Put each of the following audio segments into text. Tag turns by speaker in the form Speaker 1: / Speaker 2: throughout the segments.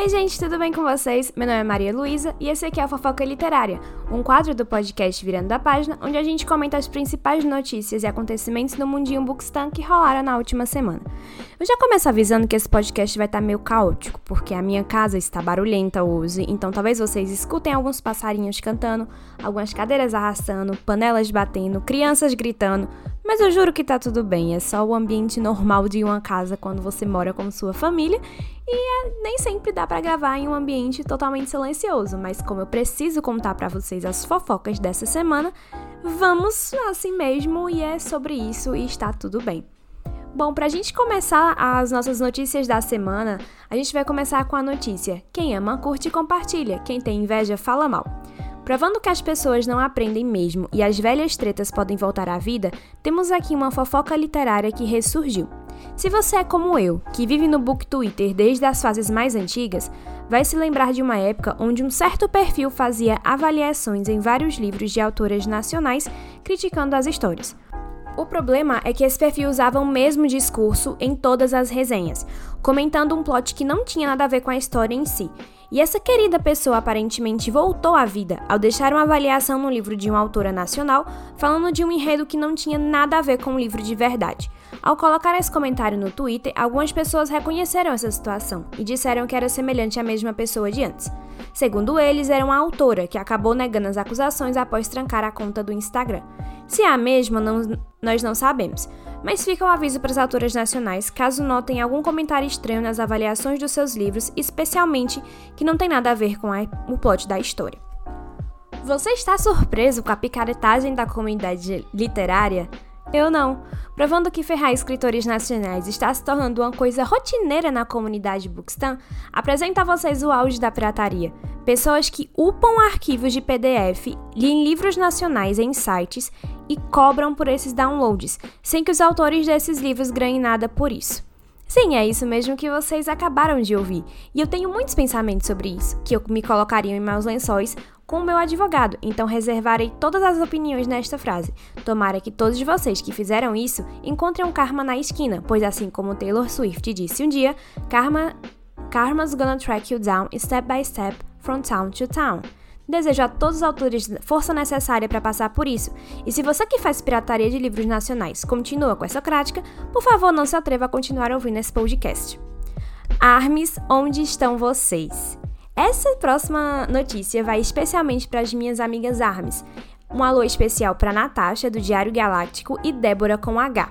Speaker 1: Oi, gente, tudo bem com vocês? Meu nome é Maria Luísa e esse aqui é a Fofoca Literária, um quadro do podcast Virando da Página, onde a gente comenta as principais notícias e acontecimentos no mundinho Bookstan que rolaram na última semana. Eu já começo avisando que esse podcast vai estar meio caótico, porque a minha casa está barulhenta hoje, então talvez vocês escutem alguns passarinhos cantando, algumas cadeiras arrastando, panelas batendo, crianças gritando, mas eu juro que tá tudo bem, é só o ambiente normal de uma casa quando você mora com sua família. E é, nem sempre dá para gravar em um ambiente totalmente silencioso, mas como eu preciso contar para vocês as fofocas dessa semana, vamos assim mesmo. E é sobre isso e está tudo bem. Bom, pra gente começar as nossas notícias da semana, a gente vai começar com a notícia: quem ama, curte e compartilha, quem tem inveja, fala mal. Provando que as pessoas não aprendem mesmo e as velhas tretas podem voltar à vida, temos aqui uma fofoca literária que ressurgiu. Se você é como eu, que vive no book Twitter desde as fases mais antigas, vai se lembrar de uma época onde um certo perfil fazia avaliações em vários livros de autoras nacionais criticando as histórias. O problema é que esse perfil usava o mesmo discurso em todas as resenhas, comentando um plot que não tinha nada a ver com a história em si, e essa querida pessoa aparentemente voltou à vida ao deixar uma avaliação no livro de uma autora nacional falando de um enredo que não tinha nada a ver com o livro de verdade. Ao colocar esse comentário no Twitter, algumas pessoas reconheceram essa situação e disseram que era semelhante à mesma pessoa de antes. Segundo eles, era uma autora que acabou negando as acusações após trancar a conta do Instagram. Se é a mesma, não, nós não sabemos, mas fica um aviso para as autoras nacionais caso notem algum comentário estranho nas avaliações dos seus livros, especialmente que não tem nada a ver com a, o plot da história. Você está surpreso com a picaretagem da comunidade literária? Eu não. Provando que ferrar escritores nacionais está se tornando uma coisa rotineira na comunidade Bookstan, apresento a vocês o auge da pirataria. Pessoas que upam arquivos de PDF, em livros nacionais em sites e cobram por esses downloads, sem que os autores desses livros ganhem nada por isso. Sim, é isso mesmo que vocês acabaram de ouvir. E eu tenho muitos pensamentos sobre isso, que eu me colocaria em meus lençóis com o meu advogado, então reservarei todas as opiniões nesta frase. Tomara que todos vocês que fizeram isso encontrem um karma na esquina, pois assim como Taylor Swift disse um dia, karma, karma's gonna track you down step by step from town to town. Desejo a todos os autores força necessária para passar por isso. E se você que faz pirataria de livros nacionais continua com essa prática, por favor não se atreva a continuar ouvindo esse podcast. Armes, onde estão vocês? Essa próxima notícia vai especialmente para as minhas amigas Armes. Um alô especial para Natasha, do Diário Galáctico, e Débora com H.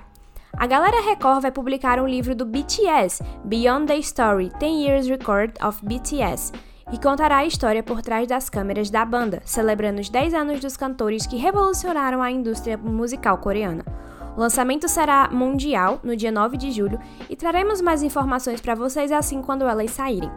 Speaker 1: A Galera Record vai publicar um livro do BTS, Beyond the Story 10 Years Record of BTS, e contará a história por trás das câmeras da banda, celebrando os 10 anos dos cantores que revolucionaram a indústria musical coreana. O lançamento será mundial no dia 9 de julho e traremos mais informações para vocês assim quando elas saírem.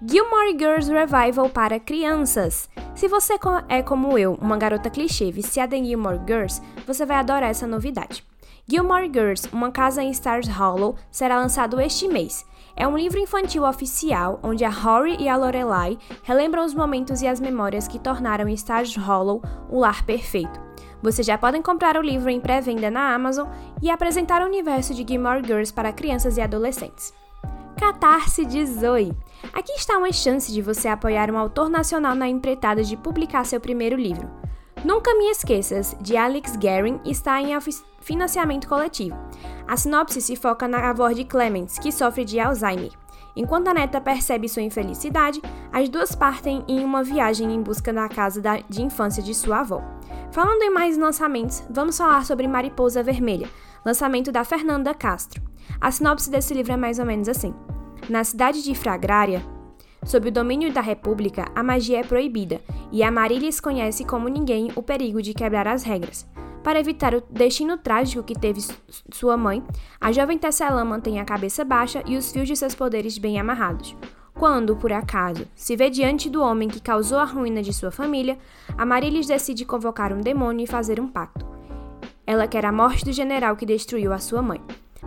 Speaker 1: Gilmore Girls Revival para crianças. Se você é como eu, uma garota clichê viciada em Gilmore Girls, você vai adorar essa novidade. Gilmore Girls, Uma Casa em Stars Hollow, será lançado este mês. É um livro infantil oficial onde a Rory e a Lorelai relembram os momentos e as memórias que tornaram Stars Hollow o lar perfeito. Vocês já podem comprar o livro em pré-venda na Amazon e apresentar o universo de Gilmore Girls para crianças e adolescentes. Catarse de Zoe. Aqui está uma chance de você apoiar um autor nacional na empreitada de publicar seu primeiro livro. Nunca Me Esqueças, de Alex Guerin, está em financiamento coletivo. A sinopse se foca na avó de Clements, que sofre de Alzheimer. Enquanto a neta percebe sua infelicidade, as duas partem em uma viagem em busca da casa de infância de sua avó. Falando em mais lançamentos, vamos falar sobre Mariposa Vermelha, lançamento da Fernanda Castro. A sinopse desse livro é mais ou menos assim: Na cidade de Fragrária, Sob o domínio da República, a magia é proibida, e Amarilis conhece como ninguém o perigo de quebrar as regras. Para evitar o destino trágico que teve sua mãe, a jovem Tesselã mantém a cabeça baixa e os fios de seus poderes bem amarrados. Quando, por acaso, se vê diante do homem que causou a ruína de sua família, Amarilis decide convocar um demônio e fazer um pacto. Ela quer a morte do general que destruiu a sua mãe.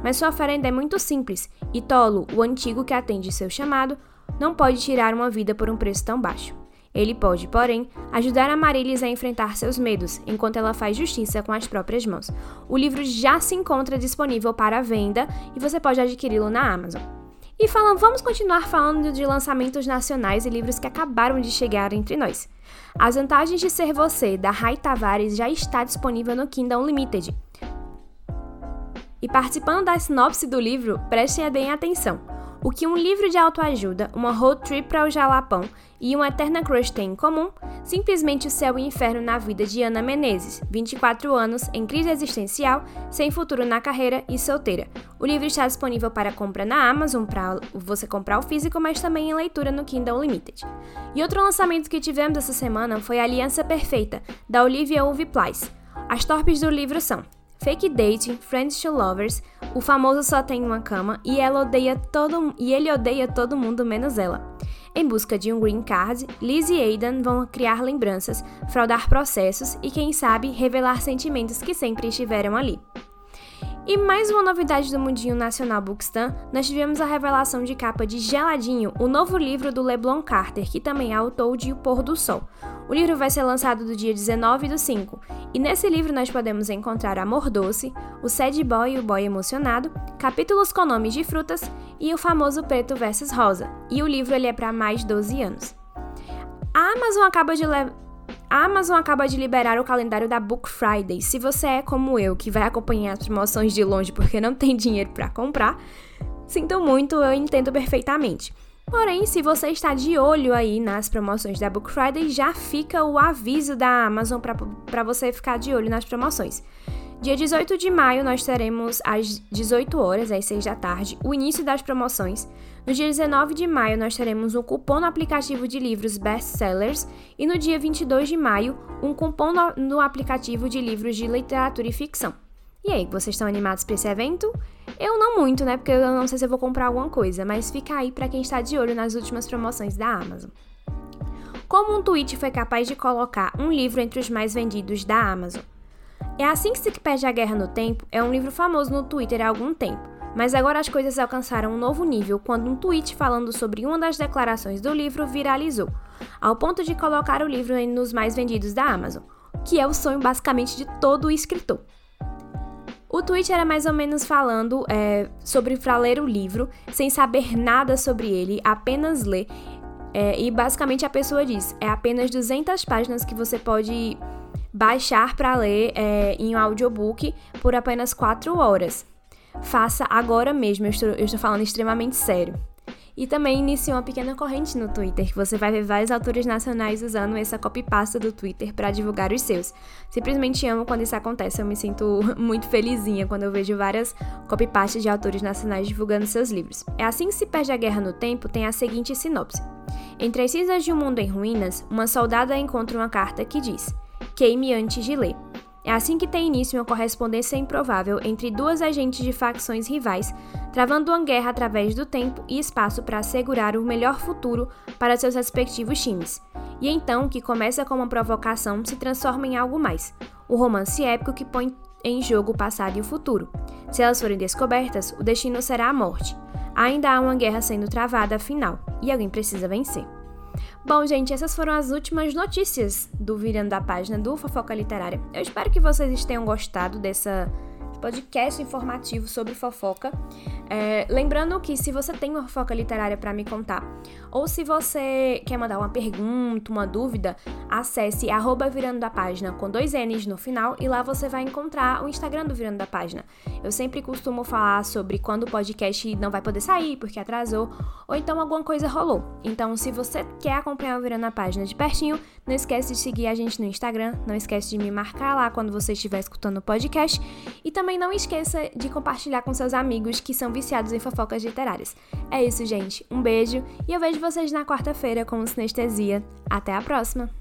Speaker 1: Mas sua oferenda é muito simples, e Tolo, o antigo que atende seu chamado, não pode tirar uma vida por um preço tão baixo. Ele pode, porém, ajudar a Marilis a enfrentar seus medos, enquanto ela faz justiça com as próprias mãos. O livro já se encontra disponível para venda e você pode adquiri-lo na Amazon. E falando, vamos continuar falando de lançamentos nacionais e livros que acabaram de chegar entre nós. As Vantagens de Ser Você, da Rai Tavares, já está disponível no Kindle Unlimited. E participando da sinopse do livro, prestem bem atenção. O que um livro de autoajuda, uma road trip para o Jalapão e uma eterna crush têm em comum? Simplesmente o céu e o inferno na vida de Ana Menezes, 24 anos, em crise existencial, sem futuro na carreira e solteira. O livro está disponível para compra na Amazon para você comprar o físico, mas também em leitura no Kindle Unlimited. E outro lançamento que tivemos essa semana foi Aliança Perfeita, da Olivia Uve Plies. As torpes do livro são Fake Dating, Friends to Lovers, o famoso só tem uma cama e ela odeia todo e ele odeia todo mundo menos ela. Em busca de um green card, Liz e Aidan vão criar lembranças, fraudar processos e, quem sabe, revelar sentimentos que sempre estiveram ali. E mais uma novidade do Mundinho Nacional Bookstan, nós tivemos a revelação de capa de Geladinho, o novo livro do Leblon Carter, que também é autor de O Pôr do Sol. O livro vai ser lançado do dia 19 do 5, e nesse livro nós podemos encontrar Amor Doce, o Sad Boy e o Boy Emocionado, capítulos com nomes de frutas e o famoso Preto versus Rosa. E o livro ele é para mais de 12 anos. A Amazon acaba de a Amazon acaba de liberar o calendário da Book Friday. Se você é como eu, que vai acompanhar as promoções de longe porque não tem dinheiro para comprar, sinto muito, eu entendo perfeitamente. Porém, se você está de olho aí nas promoções da Book Friday, já fica o aviso da Amazon para você ficar de olho nas promoções. Dia 18 de maio, nós teremos às 18 horas, às 6 da tarde, o início das promoções. No dia 19 de maio, nós teremos um cupom no aplicativo de livros Best Sellers. E no dia 22 de maio, um cupom no, no aplicativo de livros de literatura e ficção. E aí, vocês estão animados para esse evento? Eu não muito, né? Porque eu não sei se eu vou comprar alguma coisa, mas fica aí para quem está de olho nas últimas promoções da Amazon. Como um tweet foi capaz de colocar um livro entre os mais vendidos da Amazon? É assim que se perde a guerra no tempo é um livro famoso no Twitter há algum tempo, mas agora as coisas alcançaram um novo nível quando um tweet falando sobre uma das declarações do livro viralizou, ao ponto de colocar o livro nos mais vendidos da Amazon, que é o sonho basicamente de todo escritor. O tweet era mais ou menos falando é, sobre para ler o livro, sem saber nada sobre ele, apenas ler. É, e basicamente a pessoa diz: é apenas 200 páginas que você pode baixar para ler é, em um audiobook por apenas 4 horas. Faça agora mesmo, eu estou, eu estou falando extremamente sério. E também iniciou uma pequena corrente no Twitter, que você vai ver vários autores nacionais usando essa copypasta do Twitter para divulgar os seus. Simplesmente amo quando isso acontece, eu me sinto muito felizinha quando eu vejo várias copypastas de autores nacionais divulgando seus livros. É assim que se perde a guerra no tempo, tem a seguinte sinopse. Entre as cinzas de um mundo em ruínas, uma soldada encontra uma carta que diz: queime antes de ler. É assim que tem início uma correspondência improvável entre duas agentes de facções rivais, travando uma guerra através do tempo e espaço para assegurar o melhor futuro para seus respectivos times. E então, que começa com uma provocação, se transforma em algo mais: o romance épico que põe em jogo o passado e o futuro. Se elas forem descobertas, o destino será a morte. Ainda há uma guerra sendo travada afinal, e alguém precisa vencer. Bom, gente, essas foram as últimas notícias do Virando da Página do Fofoca Literária. Eu espero que vocês tenham gostado dessa podcast informativo sobre fofoca. É, lembrando que se você tem uma fofoca literária para me contar, ou se você quer mandar uma pergunta, uma dúvida, acesse arroba virando da página com dois N's no final e lá você vai encontrar o Instagram do Virando da Página. Eu sempre costumo falar sobre quando o podcast não vai poder sair porque atrasou, ou então alguma coisa rolou. Então, se você quer acompanhar o Virando da Página de pertinho, não esquece de seguir a gente no Instagram, não esquece de me marcar lá quando você estiver escutando o podcast e também não esqueça de compartilhar com seus amigos que são viciados em fofocas literárias. É isso, gente. Um beijo e eu vejo vocês na quarta-feira com Sinestesia. Até a próxima!